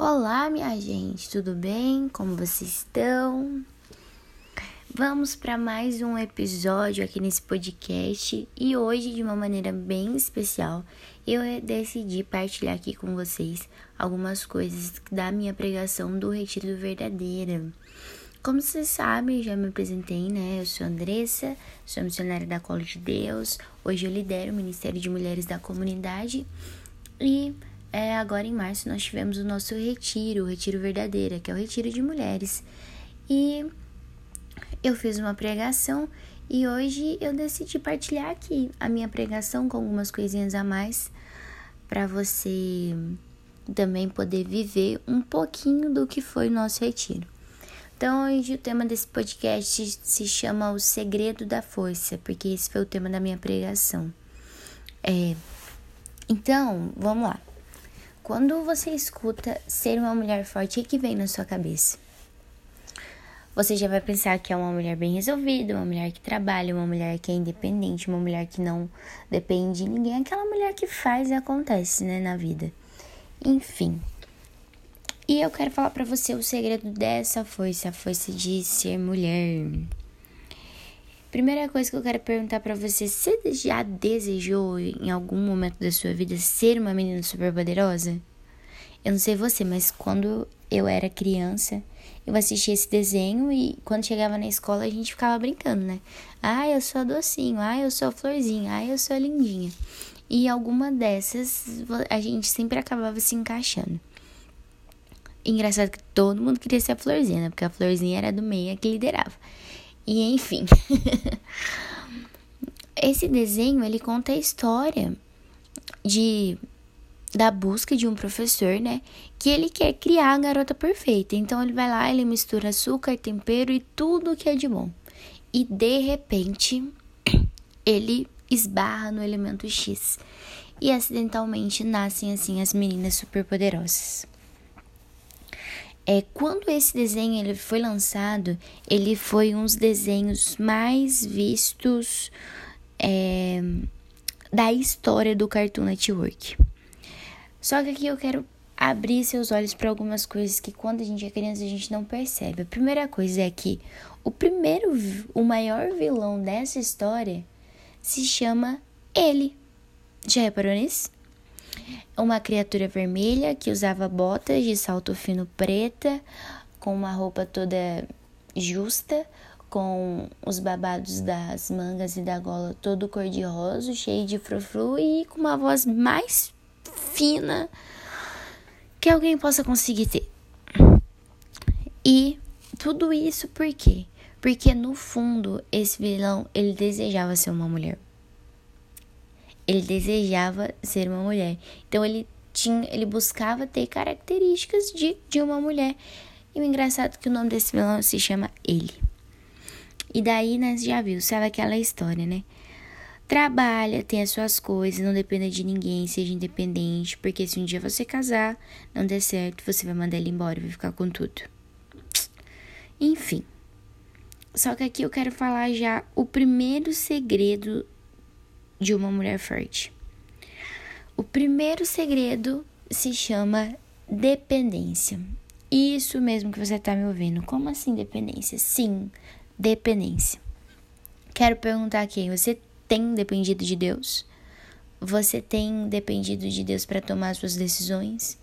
Olá, minha gente, tudo bem? Como vocês estão? Vamos para mais um episódio aqui nesse podcast e hoje, de uma maneira bem especial, eu decidi partilhar aqui com vocês algumas coisas da minha pregação do Retiro Verdadeira. Como vocês sabem, já me apresentei, né? Eu sou Andressa, sou missionária da Cola de Deus. Hoje eu lidero o Ministério de Mulheres da Comunidade e é, agora em março nós tivemos o nosso retiro, o Retiro Verdadeira, que é o retiro de mulheres. E eu fiz uma pregação e hoje eu decidi partilhar aqui a minha pregação com algumas coisinhas a mais para você também poder viver um pouquinho do que foi o nosso retiro. Então, hoje o tema desse podcast se chama O Segredo da Força, porque esse foi o tema da minha pregação. É, então, vamos lá. Quando você escuta ser uma mulher forte, o que vem na sua cabeça? Você já vai pensar que é uma mulher bem resolvida, uma mulher que trabalha, uma mulher que é independente, uma mulher que não depende de ninguém, aquela mulher que faz e acontece, né, na vida. Enfim. E eu quero falar para você o segredo dessa força, a força de ser mulher. Primeira coisa que eu quero perguntar para você, você já desejou em algum momento da sua vida ser uma menina super poderosa? Eu não sei você, mas quando eu era criança, eu assistia esse desenho e quando chegava na escola a gente ficava brincando, né? Ah, eu sou a docinho, ah, eu sou a florzinha, ah, eu sou a lindinha. E alguma dessas a gente sempre acabava se encaixando. Engraçado que todo mundo queria ser a florzinha, né? Porque a florzinha era do meio que liderava. E enfim. Esse desenho ele conta a história de da busca de um professor, né, que ele quer criar a garota perfeita. Então ele vai lá, ele mistura açúcar, tempero e tudo que é de bom. E de repente, ele esbarra no elemento X. E acidentalmente nascem assim as meninas superpoderosas. É, quando esse desenho ele foi lançado, ele foi um dos desenhos mais vistos é, da história do Cartoon Network. Só que aqui eu quero abrir seus olhos para algumas coisas que quando a gente é criança a gente não percebe. A primeira coisa é que o primeiro, o maior vilão dessa história se chama ele. Já reparou nisso? Uma criatura vermelha que usava botas de salto fino preta, com uma roupa toda justa, com os babados das mangas e da gola todo cor-de-rosa, cheio de frufru e com uma voz mais fina que alguém possa conseguir ter. E tudo isso por quê? Porque no fundo esse vilão ele desejava ser uma mulher ele desejava ser uma mulher. Então ele tinha, ele buscava ter características de, de uma mulher. E o engraçado é que o nome desse vilão se chama Ele. E daí, né, já viu, sabe aquela história, né? Trabalha, tem as suas coisas, não dependa de ninguém, seja independente, porque se um dia você casar, não der certo, você vai mandar ele embora, vai ficar com tudo. Enfim. Só que aqui eu quero falar já o primeiro segredo de uma mulher forte. O primeiro segredo se chama dependência. Isso mesmo que você está me ouvindo. Como assim dependência? Sim, dependência. Quero perguntar aqui: você tem dependido de Deus? Você tem dependido de Deus para tomar suas decisões?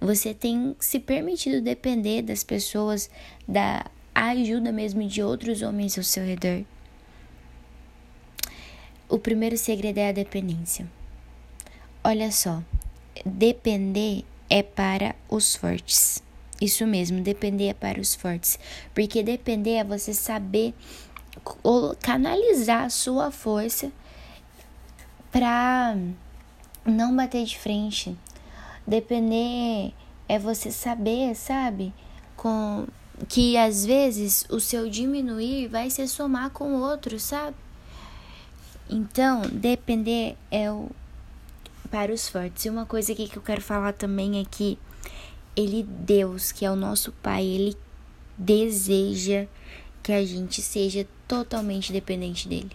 Você tem se permitido depender das pessoas, da ajuda mesmo de outros homens ao seu redor? O primeiro segredo é a dependência. Olha só, depender é para os fortes. Isso mesmo, depender é para os fortes. Porque depender é você saber canalizar a sua força para não bater de frente. Depender é você saber, sabe? Com que às vezes o seu diminuir vai se somar com o outro, sabe? Então, depender é o para os fortes. E uma coisa aqui que eu quero falar também é que ele, Deus, que é o nosso Pai, ele deseja que a gente seja totalmente dependente dele.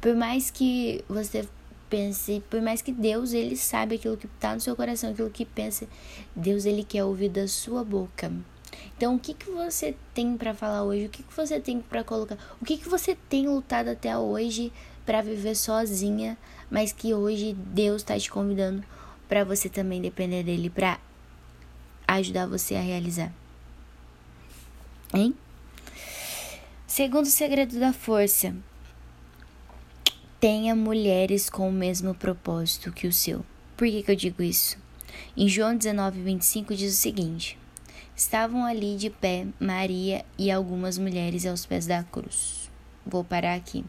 Por mais que você pense, por mais que Deus ele sabe aquilo que está no seu coração, aquilo que pensa, Deus ele quer ouvir da sua boca. Então, o que que você tem para falar hoje? O que que você tem para colocar? O que que você tem lutado até hoje para viver sozinha, mas que hoje Deus está te convidando para você também depender dele, para ajudar você a realizar? Hein? Segundo segredo da força, tenha mulheres com o mesmo propósito que o seu. Por que, que eu digo isso? Em João 19, 25 diz o seguinte: Estavam ali de pé Maria e algumas mulheres aos pés da cruz. Vou parar aqui.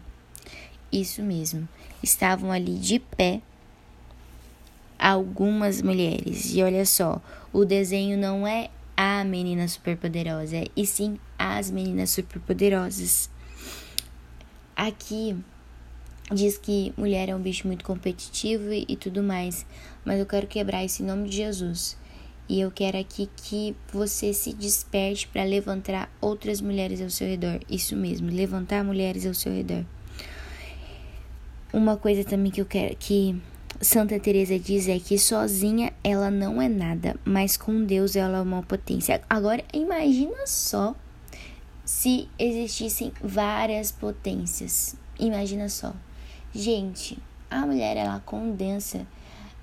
Isso mesmo. Estavam ali de pé algumas mulheres. E olha só, o desenho não é a menina superpoderosa, e sim as meninas superpoderosas. Aqui diz que mulher é um bicho muito competitivo e, e tudo mais, mas eu quero quebrar isso em nome de Jesus. E eu quero aqui que você se desperte para levantar outras mulheres ao seu redor. Isso mesmo, levantar mulheres ao seu redor. Uma coisa também que eu quero que Santa Teresa diz é que sozinha ela não é nada, mas com Deus ela é uma potência. Agora imagina só se existissem várias potências. Imagina só. Gente, a mulher ela condensa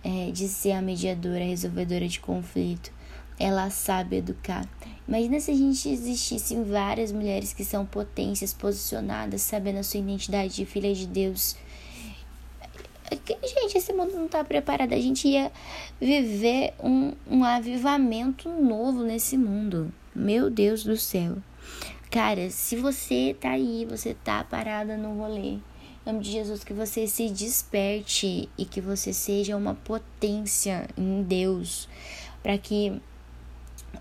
é, de ser a mediadora, a resolvedora de conflito. Ela sabe educar. Imagina se a gente existissem várias mulheres que são potências, posicionadas, sabendo a sua identidade de filha de Deus Gente, esse mundo não tá preparado. A gente ia viver um, um avivamento novo nesse mundo. Meu Deus do céu. Cara, se você tá aí, você tá parada no rolê, nome de Jesus, que você se desperte e que você seja uma potência em Deus, para que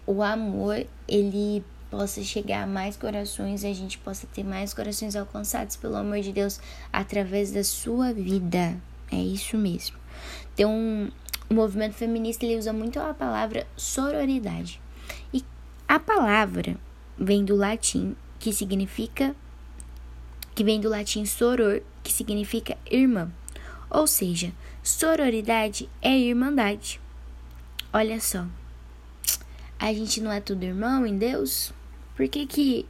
o amor ele possa chegar a mais corações e a gente possa ter mais corações alcançados pelo amor de Deus através da sua vida. É isso mesmo. Tem um o movimento feminista ele usa muito a palavra sororidade. E a palavra vem do latim, que significa que vem do latim soror, que significa irmã. Ou seja, sororidade é irmandade. Olha só. A gente não é tudo irmão em Deus? Por que que,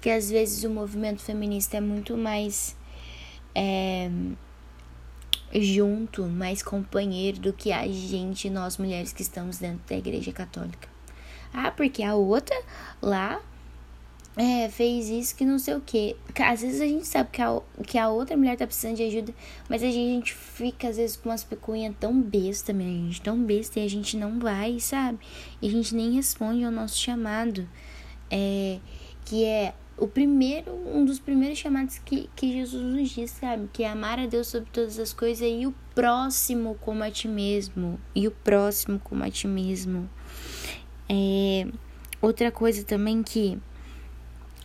que às vezes o movimento feminista é muito mais é, junto, mais companheiro do que a gente, nós mulheres que estamos dentro da igreja católica. Ah, porque a outra lá é, fez isso que não sei o que. Às vezes a gente sabe que a, que a outra mulher tá precisando de ajuda, mas a gente fica às vezes com umas pecunhas tão besta, minha gente, tão besta, e a gente não vai, sabe? E a gente nem responde ao nosso chamado. É, que é o primeiro, um dos primeiros chamados que, que Jesus nos diz, sabe? Que é amar a Deus sobre todas as coisas e o próximo como a ti mesmo. E o próximo como a ti mesmo. É, outra coisa também que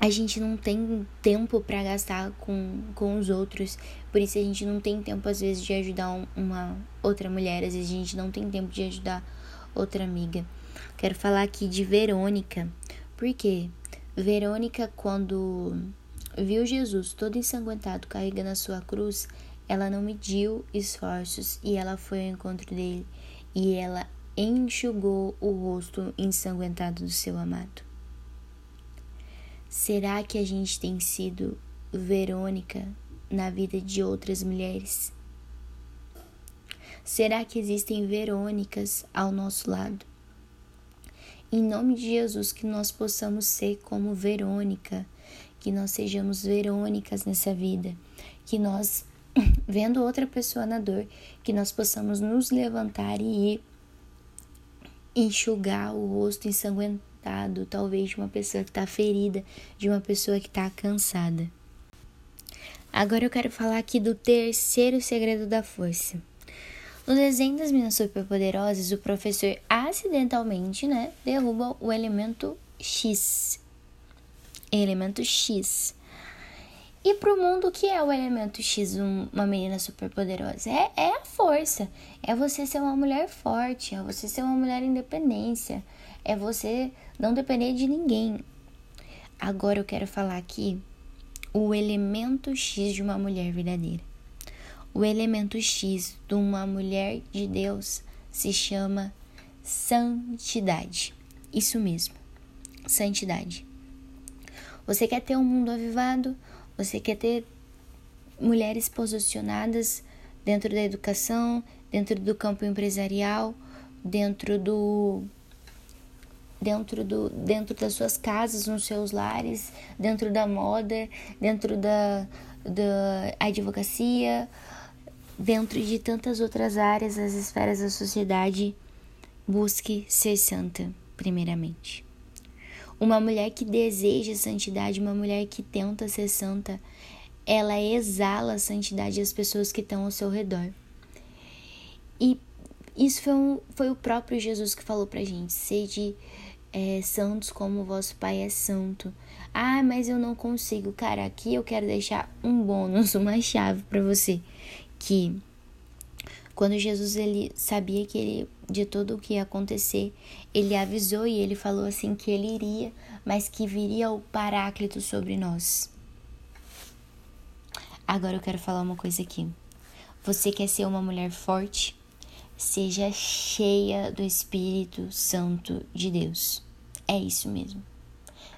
a gente não tem tempo para gastar com, com os outros, por isso a gente não tem tempo às vezes de ajudar uma outra mulher, às vezes a gente não tem tempo de ajudar outra amiga. Quero falar aqui de Verônica. Por quê? Verônica, quando viu Jesus todo ensanguentado carregando a sua cruz, ela não mediu esforços e ela foi ao encontro dele e ela enxugou o rosto ensanguentado do seu amado. Será que a gente tem sido Verônica na vida de outras mulheres? Será que existem Verônicas ao nosso lado? Em nome de Jesus, que nós possamos ser como Verônica, que nós sejamos Verônicas nessa vida, que nós, vendo outra pessoa na dor, que nós possamos nos levantar e ir enxugar o rosto ensanguentado, talvez de uma pessoa que está ferida, de uma pessoa que está cansada. Agora eu quero falar aqui do terceiro segredo da força. No desenho das meninas superpoderosas, o professor acidentalmente, né, derruba o elemento X. Elemento X. E pro mundo, o que é o elemento X, uma menina superpoderosa? É, é a força. É você ser uma mulher forte, é você ser uma mulher independência, é você não depender de ninguém. Agora eu quero falar aqui o elemento X de uma mulher verdadeira. O elemento X de uma mulher de Deus se chama santidade. Isso mesmo, santidade. Você quer ter um mundo avivado? Você quer ter mulheres posicionadas dentro da educação, dentro do campo empresarial, dentro do dentro do dentro das suas casas, nos seus lares, dentro da moda, dentro da da advocacia, dentro de tantas outras áreas, as esferas da sociedade, busque ser santa, primeiramente. Uma mulher que deseja santidade, uma mulher que tenta ser santa, ela exala a santidade às pessoas que estão ao seu redor. E isso foi, um, foi o próprio Jesus que falou pra gente: sede é, santos como vosso Pai é santo. Ah, mas eu não consigo. Cara, aqui eu quero deixar um bônus, uma chave para você. Que quando Jesus ele sabia que ele de tudo o que ia acontecer, ele avisou e ele falou assim que ele iria, mas que viria o Paráclito sobre nós. Agora eu quero falar uma coisa aqui. Você quer ser uma mulher forte? Seja cheia do Espírito Santo de Deus. É isso mesmo.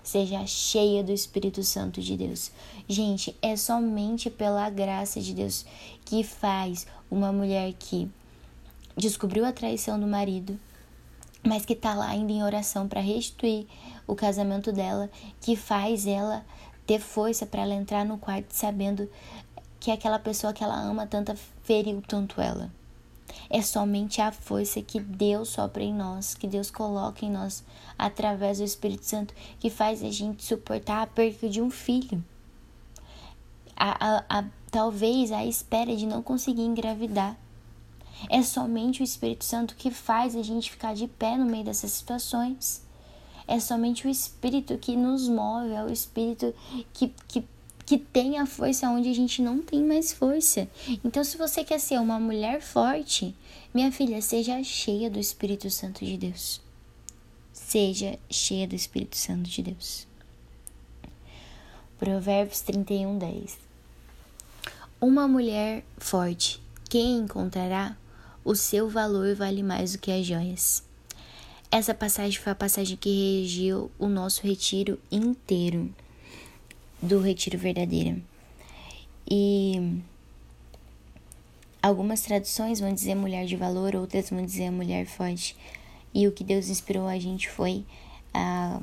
Seja cheia do Espírito Santo de Deus. Gente, é somente pela graça de Deus que faz uma mulher que descobriu a traição do marido, mas que tá lá ainda em oração para restituir o casamento dela, que faz ela ter força para ela entrar no quarto sabendo que aquela pessoa que ela ama tanto feriu tanto ela. É somente a força que Deus sopra em nós, que Deus coloca em nós através do Espírito Santo, que faz a gente suportar a perda de um filho. A, a, a, talvez a espera de não conseguir engravidar. É somente o Espírito Santo que faz a gente ficar de pé no meio dessas situações. É somente o Espírito que nos move, é o Espírito que, que que tem a força onde a gente não tem mais força. Então, se você quer ser uma mulher forte, minha filha, seja cheia do Espírito Santo de Deus. Seja cheia do Espírito Santo de Deus. Provérbios 31, 10. Uma mulher forte, quem encontrará? O seu valor vale mais do que as joias. Essa passagem foi a passagem que regiu o nosso retiro inteiro do Retiro Verdadeiro. E algumas traduções vão dizer mulher de valor, outras vão dizer mulher forte. E o que Deus inspirou a gente foi a,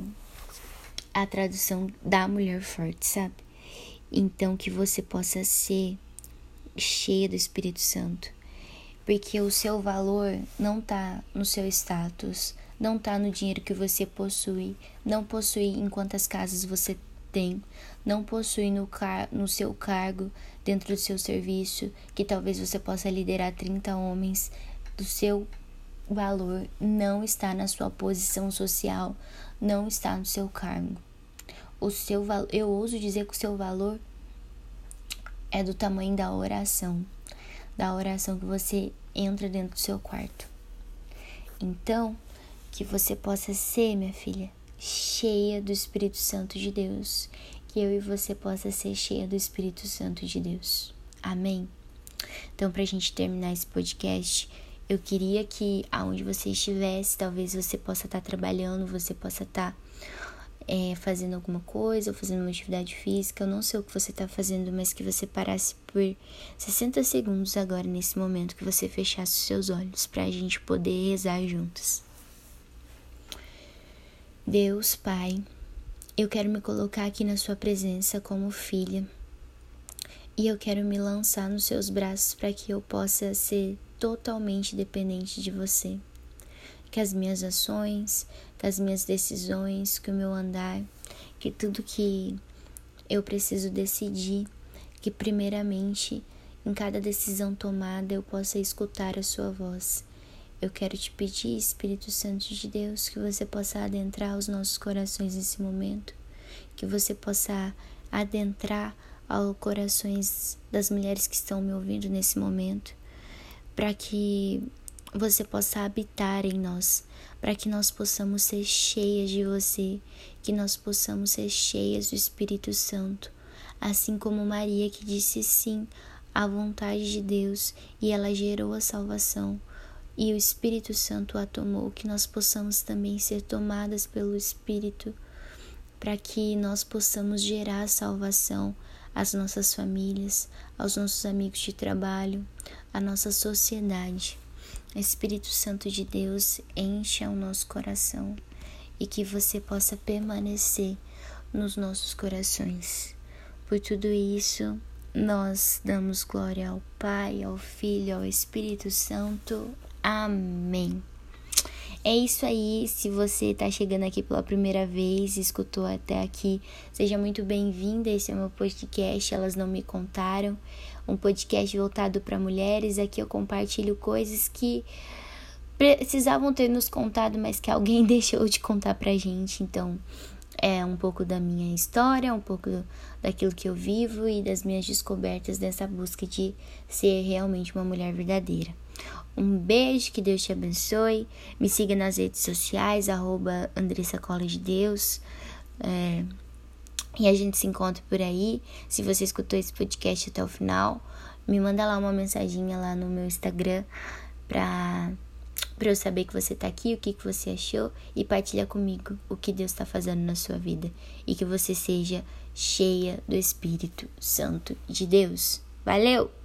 a tradução da mulher forte, sabe? Então que você possa ser cheia do Espírito Santo. Porque o seu valor não tá no seu status, não tá no dinheiro que você possui, não possui em quantas casas você tem, não possui no, no seu cargo, dentro do seu serviço, que talvez você possa liderar 30 homens, do seu valor não está na sua posição social, não está no seu cargo. O seu eu ouso dizer que o seu valor é do tamanho da oração, da oração que você entra dentro do seu quarto. Então, que você possa ser, minha filha, cheia do Espírito Santo de Deus. Que eu e você possa ser cheia do Espírito Santo de Deus. Amém? Então, para a gente terminar esse podcast, eu queria que aonde você estivesse, talvez você possa estar tá trabalhando, você possa estar tá, é, fazendo alguma coisa ou fazendo uma atividade física. Eu não sei o que você está fazendo, mas que você parasse por 60 segundos agora, nesse momento, que você fechasse os seus olhos, para a gente poder rezar juntos. Deus, Pai, eu quero me colocar aqui na Sua presença como filha e eu quero me lançar nos Seus braços para que eu possa ser totalmente dependente de você. Que as minhas ações, que as minhas decisões, que o meu andar, que tudo que eu preciso decidir, que primeiramente em cada decisão tomada eu possa escutar a Sua voz eu quero te pedir, Espírito Santo de Deus, que você possa adentrar os nossos corações nesse momento, que você possa adentrar aos corações das mulheres que estão me ouvindo nesse momento, para que você possa habitar em nós, para que nós possamos ser cheias de você, que nós possamos ser cheias do Espírito Santo, assim como Maria que disse sim a vontade de Deus e ela gerou a salvação. E o Espírito Santo a tomou, que nós possamos também ser tomadas pelo Espírito, para que nós possamos gerar salvação às nossas famílias, aos nossos amigos de trabalho, à nossa sociedade. Espírito Santo de Deus, encha o nosso coração e que você possa permanecer nos nossos corações. Por tudo isso, nós damos glória ao Pai, ao Filho, ao Espírito Santo. Amém. É isso aí. Se você está chegando aqui pela primeira vez, escutou até aqui, seja muito bem-vinda. Esse é o meu podcast. Elas não me contaram. Um podcast voltado para mulheres. Aqui eu compartilho coisas que precisavam ter nos contado, mas que alguém deixou de contar pra gente. Então, é um pouco da minha história, um pouco daquilo que eu vivo e das minhas descobertas dessa busca de ser realmente uma mulher verdadeira. Um beijo, que Deus te abençoe. Me siga nas redes sociais, arroba Andressa de Deus. É, e a gente se encontra por aí. Se você escutou esse podcast até o final, me manda lá uma mensaginha lá no meu Instagram pra, pra eu saber que você tá aqui, o que, que você achou e partilha comigo o que Deus tá fazendo na sua vida. E que você seja cheia do Espírito Santo de Deus. Valeu!